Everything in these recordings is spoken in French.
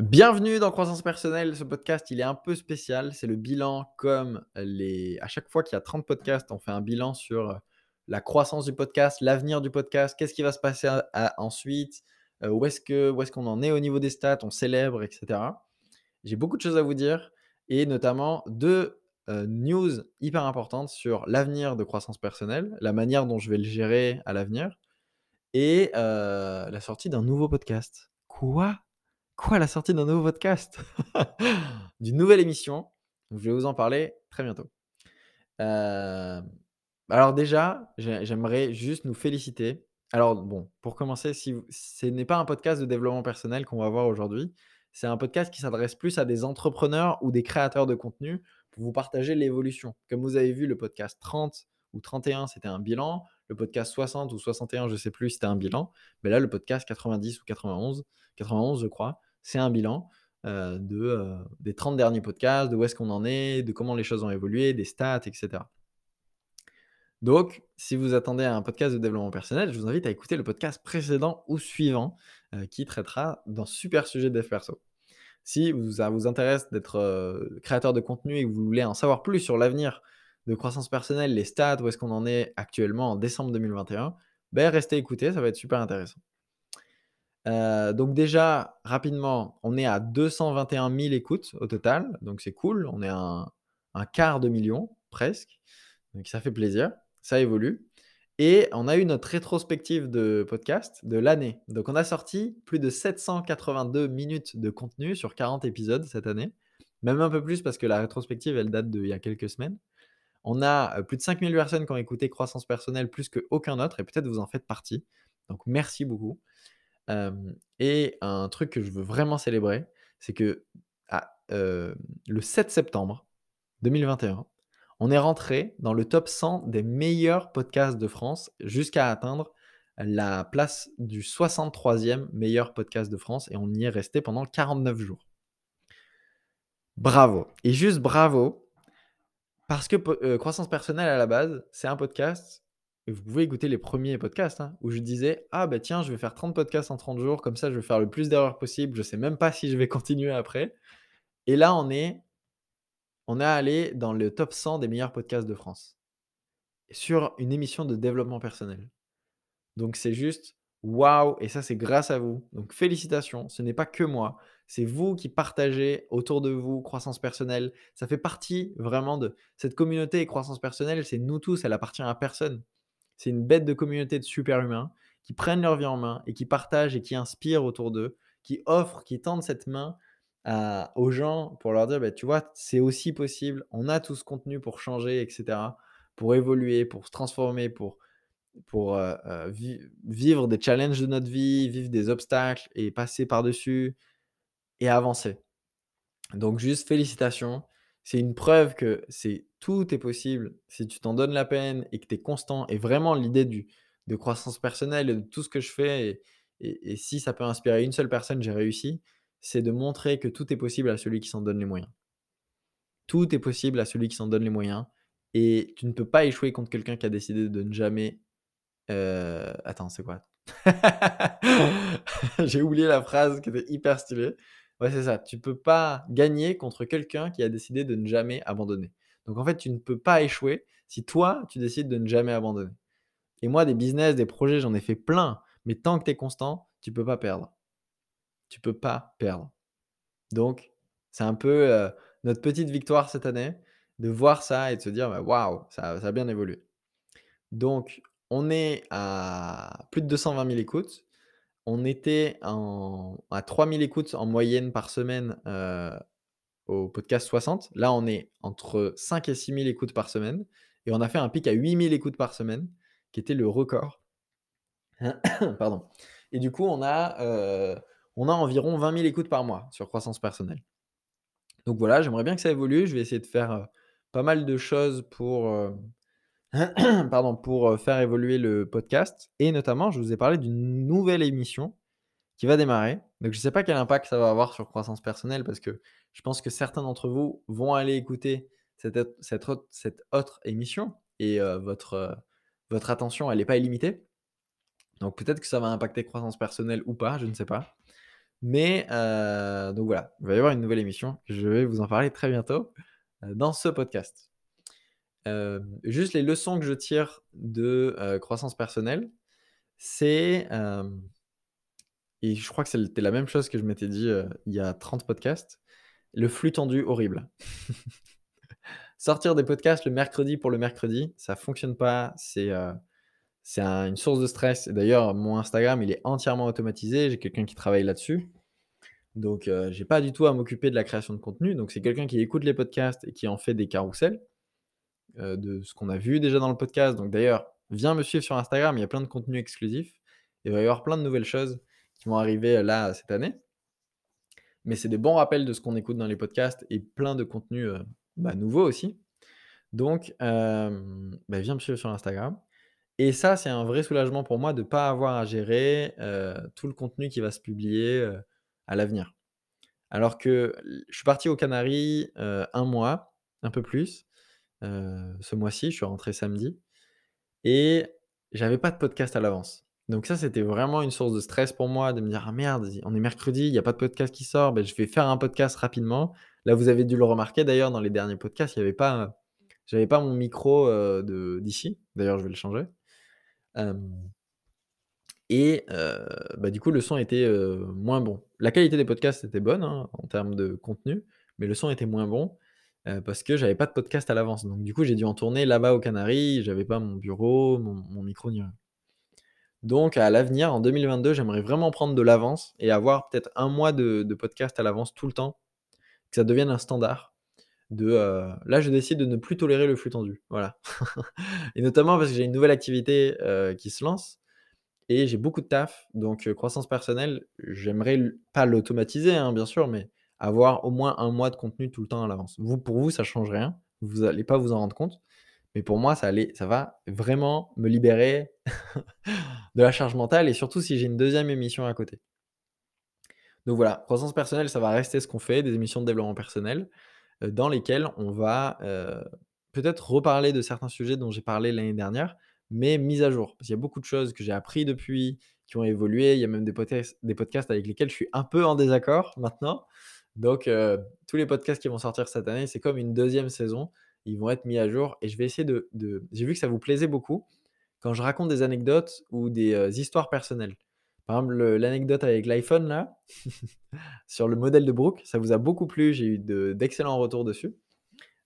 Bienvenue dans Croissance Personnelle. Ce podcast, il est un peu spécial. C'est le bilan comme les... À chaque fois qu'il y a 30 podcasts, on fait un bilan sur la croissance du podcast, l'avenir du podcast, qu'est-ce qui va se passer ensuite, euh, où est-ce que, est-ce qu'on en est au niveau des stats, on célèbre, etc. J'ai beaucoup de choses à vous dire et notamment deux euh, news hyper importantes sur l'avenir de croissance personnelle, la manière dont je vais le gérer à l'avenir et euh, la sortie d'un nouveau podcast. Quoi? Quoi, la sortie d'un nouveau podcast? D'une nouvelle émission. je vais vous en parler très bientôt. Euh, alors déjà, j'aimerais juste nous féliciter. Alors bon, pour commencer, ce n'est pas un podcast de développement personnel qu'on va voir aujourd'hui, c'est un podcast qui s'adresse plus à des entrepreneurs ou des créateurs de contenu pour vous partager l'évolution. Comme vous avez vu, le podcast 30 ou 31, c'était un bilan. Le podcast 60 ou 61, je ne sais plus, c'était un bilan. Mais là, le podcast 90 ou 91, 91 je crois, c'est un bilan de, des 30 derniers podcasts, de où est-ce qu'on en est, de comment les choses ont évolué, des stats, etc. Donc, si vous attendez un podcast de développement personnel, je vous invite à écouter le podcast précédent ou suivant qui traitera d'un super sujet de dev perso. Si ça vous intéresse d'être créateur de contenu et que vous voulez en savoir plus sur l'avenir de croissance personnelle, les stats, où est-ce qu'on en est actuellement en décembre 2021, ben restez écouter, ça va être super intéressant. Euh, donc déjà, rapidement, on est à 221 000 écoutes au total, donc c'est cool. On est à un, quart de million presque, donc ça fait plaisir. Ça évolue. Et on a eu notre rétrospective de podcast de l'année. Donc on a sorti plus de 782 minutes de contenu sur 40 épisodes cette année, même un peu plus parce que la rétrospective, elle date d'il y a quelques semaines. On a euh, plus de 5000 personnes qui ont écouté Croissance Personnelle plus qu'aucun autre, et peut-être vous en faites partie. Donc merci beaucoup et un truc que je veux vraiment célébrer, c'est que ah, le 7 septembre 2021, on est rentré dans le top 100 des meilleurs podcasts de France jusqu'à atteindre la place du 63e meilleur podcast de France et on y est resté pendant 49 jours. Bravo. Et juste bravo parce que Croissance personnelle à la base, c'est un podcast vous pouvez écouter les premiers podcasts hein, où je disais Ah, bah tiens, je vais faire 30 podcasts en 30 jours, comme ça je vais faire le plus d'erreurs possible. Je sais même pas si je vais continuer après. Et là, on est, on est allé dans le top 100 des meilleurs podcasts de France sur une émission de développement personnel. Donc c'est juste waouh, et ça c'est grâce à vous. Donc félicitations, ce n'est pas que moi, c'est vous qui partagez autour de vous croissance personnelle. Ça fait partie vraiment de cette communauté et croissance personnelle, c'est nous tous, elle appartient à personne. C'est une bête de communauté de super humains qui prennent leur vie en main et qui partagent et qui inspirent autour d'eux, qui offrent, qui tendent cette main aux gens pour leur dire, bah, tu vois, c'est aussi possible, on a tout ce contenu pour changer, etc., pour évoluer, pour se transformer, pour, pour euh, euh, vivre des challenges de notre vie, vivre des obstacles et passer par-dessus et avancer. Donc juste félicitations c'est une preuve que c'est tout est possible si tu t'en donnes la peine et que tu es constant. Et vraiment, l'idée de croissance personnelle et de tout ce que je fais, et, si ça peut inspirer une seule personne, j'ai réussi, c'est de montrer que tout est possible à celui qui s'en donne les moyens. Tout est possible à celui qui s'en donne les moyens. Et tu ne peux pas échouer contre quelqu'un qui a décidé de ne jamais. Euh, attends, c'est quoi? J'ai oublié la phrase qui était hyper stylée. Ouais, c'est ça. Tu peux pas gagner contre quelqu'un qui a décidé de ne jamais abandonner. Donc en fait, tu ne peux pas échouer si toi, tu décides de ne jamais abandonner. Et moi, des business, des projets, j'en ai fait plein. Mais tant que tu es constant, tu peux pas perdre. Tu peux pas perdre. Donc, c'est un peu euh, notre petite victoire cette année de voir ça et de se dire bah, waouh, ça, ça a bien évolué. Donc, on est à plus de 220 000 écoutes on était à 3000 écoutes en moyenne par semaine euh, au podcast 60. Là, on est entre 5 et 6000 écoutes par semaine. Et on a fait un pic à 8000 écoutes par semaine, qui était le record. Pardon. Et du coup, on a, euh, environ 20 000 écoutes par mois sur croissance personnelle. Donc voilà, j'aimerais bien que ça évolue. Je vais essayer de faire euh, pas mal de choses pour, pardon, pour euh, faire évoluer le podcast. Et notamment, je vous ai parlé d'une nouvelle émission qui va démarrer. Donc, je ne sais pas quel impact ça va avoir sur croissance personnelle parce que je pense que certains d'entre vous vont aller écouter cette, cette, autre, cette autre émission et euh, votre, euh, votre attention, elle n'est pas illimitée. Donc, peut-être que ça va impacter croissance personnelle ou pas, je ne sais pas. Mais donc voilà, il va y avoir une nouvelle émission. Je vais vous en parler très bientôt dans ce podcast. Euh, juste les leçons que je tire de croissance personnelle, c'est et je crois que c'était la même chose que je m'étais dit il y a 30 podcasts. Le flux tendu horrible. Sortir des podcasts le mercredi pour le mercredi, ça fonctionne pas. C'est c'est une source de stress. Et d'ailleurs, mon Instagram, il est entièrement automatisé. J'ai quelqu'un qui travaille là-dessus. Donc, j'ai pas du tout à m'occuper de la création de contenu. Donc, c'est quelqu'un qui écoute les podcasts et qui en fait des carousels de ce qu'on a vu déjà dans le podcast. Donc, d'ailleurs, viens me suivre sur Instagram. Il y a plein de contenus exclusifs. Il va y avoir plein de nouvelles choses qui vont arriver là cette année. Mais c'est des bons rappels de ce qu'on écoute dans les podcasts et plein de contenus bah, nouveaux aussi. Donc, bah, viens me suivre sur Instagram. Et ça, c'est un vrai soulagement pour moi de ne pas avoir à gérer tout le contenu qui va se publier à l'avenir. Alors que je suis parti aux Canaries un mois, un peu plus, ce mois-ci, je suis rentré samedi, et j'avais pas de podcast à l'avance. Donc ça, c'était vraiment une source de stress pour moi de me dire: «Ah merde, on est mercredi, il n'y a pas de podcast qui sort, ben, je vais faire un podcast rapidement». Là, vous avez dû le remarquer d'ailleurs dans les derniers podcasts, il y avait pas, j'avais pas mon micro, de d'ici. D'ailleurs, je vais le changer. et bah, du coup, le son était, moins bon. La qualité des podcasts était bonne, hein, en termes de contenu, mais le son était moins bon, parce que j'avais pas de podcast à l'avance. Donc du coup, j'ai dû en tourner là-bas aux Canaries, j'avais pas mon bureau, mon micro ni rien. Donc à l'avenir, en 2022, j'aimerais vraiment prendre de l'avance et avoir peut-être un mois de podcast à l'avance tout le temps, que ça devienne un standard de, là, je décide de ne plus tolérer le flux tendu, voilà. Et notamment parce que j'ai une nouvelle activité, qui se lance et j'ai beaucoup de taf, donc croissance personnelle, j'aimerais pas l'automatiser, hein, bien sûr, mais avoir au moins un mois de contenu tout le temps à l'avance. Vous, pour vous, ça change rien, vous allez pas vous en rendre compte, mais pour moi, ça allait ça va vraiment me libérer de la charge mentale et surtout si j'ai une deuxième émission à côté. Donc voilà, croissance personnelle, ça va rester ce qu'on fait, des émissions de développement personnel, dans lesquelles on va, peut-être reparler de certains sujets dont j'ai parlé l'année dernière, mais mise à jour. Parce qu'il y a beaucoup de choses que j'ai appris depuis, qui ont évolué. Il y a même des podcasts avec lesquels je suis un peu en désaccord maintenant. Donc tous les podcasts qui vont sortir cette année, c'est comme une deuxième saison. Ils vont être mis à jour et je vais essayer de j'ai vu que ça vous plaisait beaucoup quand je raconte des anecdotes ou des, histoires personnelles. Par exemple, l'anecdote avec l'iPhone là, sur le modèle de Brooke, ça vous a beaucoup plu, j'ai eu d'excellents retours dessus.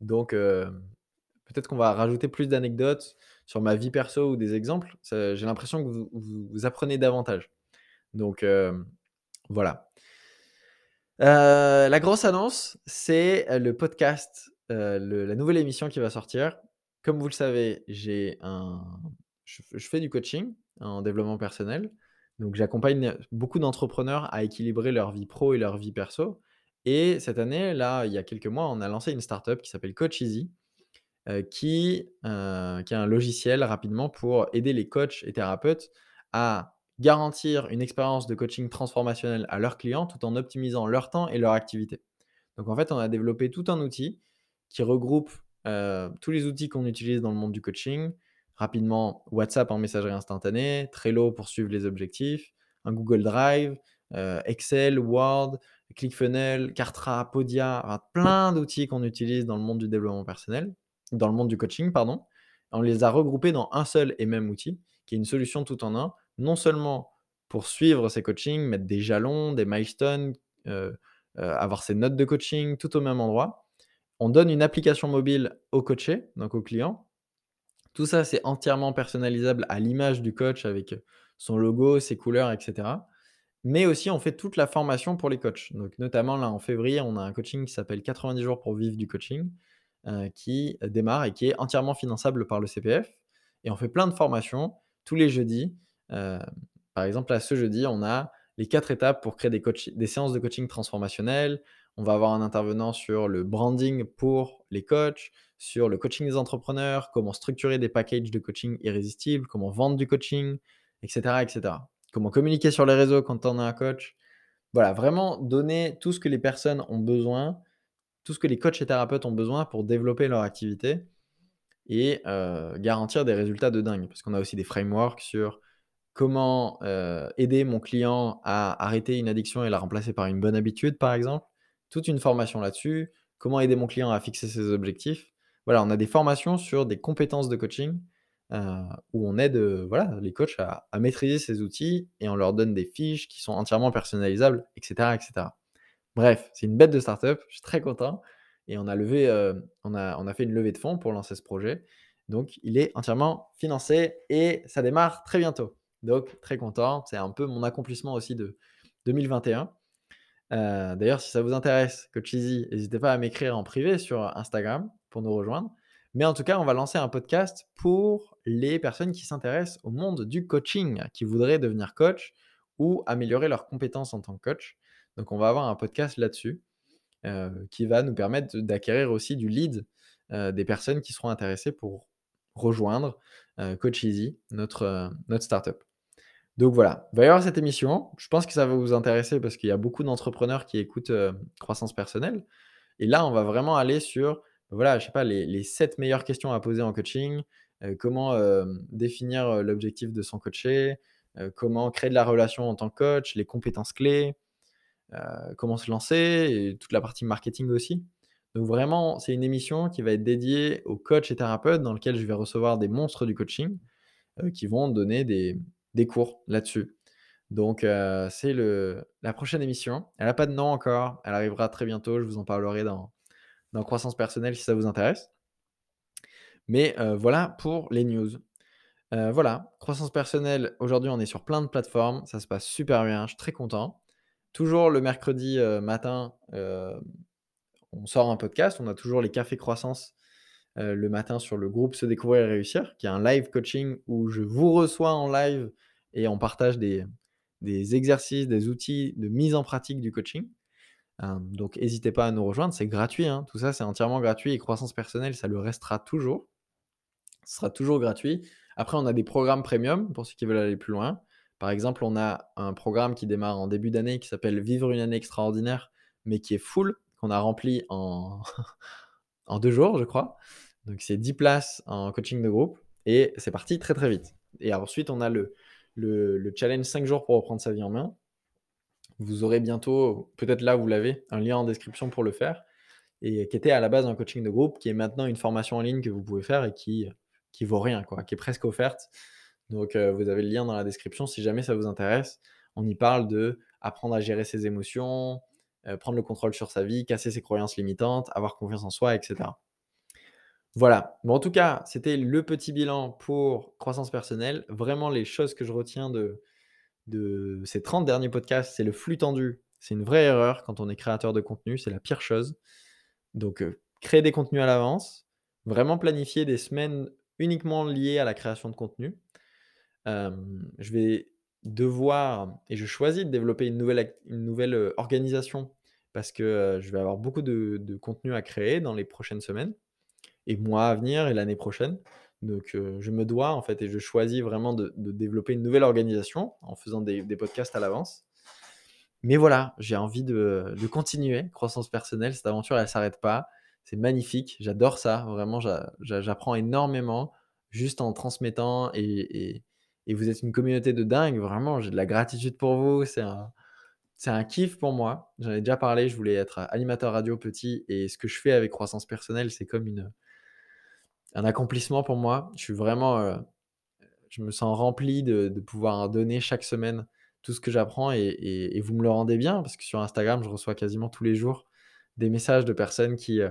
Donc peut-être qu'on va rajouter plus d'anecdotes sur ma vie perso ou des exemples. j'ai l'impression que vous apprenez davantage. Donc voilà. La grosse annonce, c'est, le podcast, la nouvelle émission qui va sortir. Comme vous le savez, j'ai un je fais du coaching en développement personnel. Donc j'accompagne beaucoup d'entrepreneurs à équilibrer leur vie pro et leur vie perso. Et cette année, là, il y a quelques mois, on a lancé une startup qui s'appelle Coach Easy, euh, qui, euh, qui est un logiciel rapidement pour aider les coachs et thérapeutes à garantir une expérience de coaching transformationnelle à leurs clients tout en optimisant leur temps et leur activité. Donc en fait, on a développé tout un outil qui regroupe euh, tous les outils qu'on utilise dans le monde du coaching, rapidement WhatsApp en messagerie instantanée, Trello pour suivre les objectifs, un Google Drive, euh, Excel, Word, ClickFunnels, Kartra, Podia, plein d'outils qu'on utilise dans le monde du développement personnel, dans le monde du coaching, pardon. On les a regroupés dans un seul et même outil, qui est une solution tout en un, non seulement pour suivre ses coachings, mettre des jalons, des milestones, euh, euh, avoir ses notes de coaching, tout au même endroit. On donne une application mobile au coaché, donc au client, tout ça, c'est entièrement personnalisable à l'image du coach avec son logo, ses couleurs, etc. Mais aussi, on fait toute la formation pour les coachs. Donc, notamment, là, en février, on a un coaching qui s'appelle 90 jours pour vivre du coaching, euh, qui démarre et qui est entièrement finançable par le CPF. Et on fait plein de formations tous les jeudis. Euh, par exemple, là, ce jeudi, on a les quatre étapes pour créer des, séances de coaching transformationnelles. On va avoir un intervenant sur le branding pour les coachs, sur le coaching des entrepreneurs, comment structurer des packages de coaching irrésistibles, comment vendre du coaching, etc., etc. Comment communiquer sur les réseaux quand on a un coach. Voilà, vraiment donner tout ce que les personnes ont besoin, tout ce que les coachs et thérapeutes ont besoin pour développer leur activité et euh, garantir des résultats de dingue. Parce qu'on a aussi des frameworks sur comment, aider mon client à arrêter une addiction et la remplacer par une bonne habitude, par exemple. Toute une formation là-dessus. Comment aider mon client à fixer ses objectifs. Voilà, on a des formations sur des compétences de coaching, où on aide, voilà, les coachs à maîtriser ces outils et on leur donne des fiches qui sont entièrement personnalisables et cetera et cetera. Bref, c'est une bête de start-up, je suis très content et on a fait une levée de fonds pour lancer ce projet. Donc il est entièrement financé et ça démarre très bientôt. Donc très content, c'est un peu mon accomplissement aussi de 2021. Heu, d'ailleurs, si ça vous intéresse, Coach Easy, n'hésitez pas à m'écrire en privé sur Instagram pour nous rejoindre. Mais en tout cas, on va lancer un podcast pour les personnes qui s'intéressent au monde du coaching, qui voudraient devenir coach ou améliorer leurs compétences en tant que coach. Donc on va avoir un podcast là-dessus, heu, qui va nous permettre d'acquérir aussi du lead, heu, des personnes qui seront intéressées pour rejoindre, Coach Easy, notre startup. Donc voilà, il va y avoir cette émission. Je pense que ça va vous intéresser parce qu'il y a beaucoup d'entrepreneurs qui écoutent, heu, croissance personnelle et là, on va vraiment aller sur, voilà, je sais pas, les les 7 meilleures questions à poser en coaching, heu, comment, hem, définir, l'objectif de son coaché, comment créer de la relation en tant que coach, les compétences clés, comment se lancer et toute la partie marketing aussi. Donc vraiment, c'est une émission qui va être dédiée aux coachs et thérapeutes dans lequel je vais recevoir des monstres du coaching, qui vont donner des des cours là-dessus. Donc heu, c'est la prochaine émission. Elle a pas de nom encore, elle arrivera très bientôt, je vous en parlerai dans croissance personnelle si ça vous intéresse. Mais heu, voilà pour les news. Heu, voilà, croissance personnelle, aujourd'hui on est sur plein de plateformes, ça se passe super bien, je suis très content. Toujours le mercredi, heu, matin, on sort un podcast, on a toujours les cafés croissance, heu, le matin sur le groupe Se découvrir et réussir, qui est un live coaching où je vous reçois en live et on partage des des exercices, des outils de mise en pratique du coaching. Hem, donc n'hésitez pas à nous rejoindre, c'est gratuit, hein, tout ça c'est entièrement gratuit et croissance personnelle, ça le restera toujours. Ce sera toujours gratuit. Après, on a des programmes premium pour ceux qui veulent aller plus loin. Par exemple, on a un programme qui démarre en début d'année qui s'appelle Vivre une année extraordinaire, mais qui est full, qu'on a rempli en en 2 jours, je crois. Donc c'est 10 places en coaching de groupe et c'est parti très, très vite. Et ensuite, on a le le le challenge 5 jours pour reprendre sa vie en main. Vous aurez bientôt, peut-être là vous l'avez, un lien en description pour le faire et qui était à la base un coaching de groupe, qui est maintenant une formation en ligne que vous pouvez faire et qui, qui vaut rien, quoi, qui est presque offerte. Donc euh, vous avez le lien dans la description si jamais ça vous intéresse. On y parle de apprendre à gérer ses émotions, euh, prendre le contrôle sur sa vie, casser ses croyances limitantes, avoir confiance en soi, etc. Voilà. Bon, en tout cas, c'était le petit bilan pour croissance personnelle. Vraiment, les choses que je retiens de, ces 30 derniers podcasts, c'est le flux tendu. C'est une vraie erreur quand on est créateur de contenu, c'est la pire chose. Donc, euh, créer des contenus à l'avance, vraiment planifier des semaines uniquement liées à la création de contenu. Hem, je vais devoir et je choisis de développer une nouvelle heu, organisation parce que, je vais avoir beaucoup de de contenu à créer dans les prochaines semaines et mois à venir et l'année prochaine. Donc, heu, je me dois en fait et je choisis vraiment de développer une nouvelle organisation en faisant des podcasts à l'avance. Mais voilà, j'ai envie de de continuer. Croissance personnelle, cette aventure, elle s'arrête pas. C'est magnifique, j'adore ça, vraiment j'a j'a j'apprends énormément juste en transmettant et et vous êtes une communauté de dingue, vraiment, j'ai de la gratitude pour vous, c'est un un kiff pour moi. J'en ai déjà parlé, je voulais être animateur radio petit et ce que je fais avec croissance personnelle, c'est comme une un accomplissement pour moi. Je suis vraiment, heu, je me sens rempli de pouvoir donner chaque semaine tout ce que j'apprends et vous me le rendez bien parce que sur Instagram, je reçois quasiment tous les jours des messages de personnes qui, heu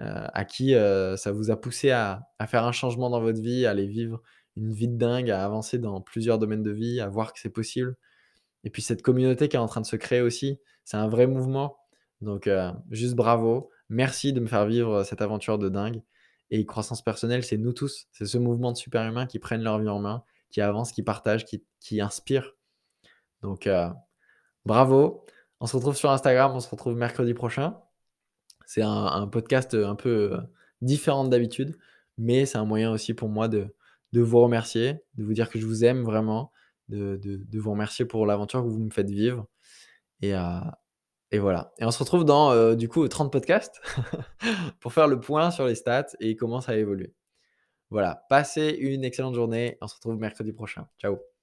heu, à qui, ça vous a poussé à à faire un changement dans votre vie, à aller vivre une vie de dingue, à avancer dans plusieurs domaines de vie, à voir que c'est possible. Et puis cette communauté qui est en train de se créer aussi, c'est un vrai mouvement. Donc, juste bravo. Merci de me faire vivre cette aventure de dingue. Et croissance personnelle, c'est nous tous. C'est ce mouvement de super humains qui prennent leur vie en main, qui avancent, qui partagent, qui, inspirent. Donc, euh, bravo. On se retrouve sur Instagram. On se retrouve mercredi prochain. C'est un, podcast un peu euh, différent d'habitude, mais c'est un moyen aussi pour moi de, vous remercier, de vous dire que je vous aime vraiment, de, vous remercier pour l'aventure que vous me faites vivre. Euh, et voilà. Et on se retrouve dans, euh, du coup, 30 podcasts pour faire le point sur les stats et comment ça a évolué. Voilà. Passez une excellente journée. On se retrouve mercredi prochain. Ciao.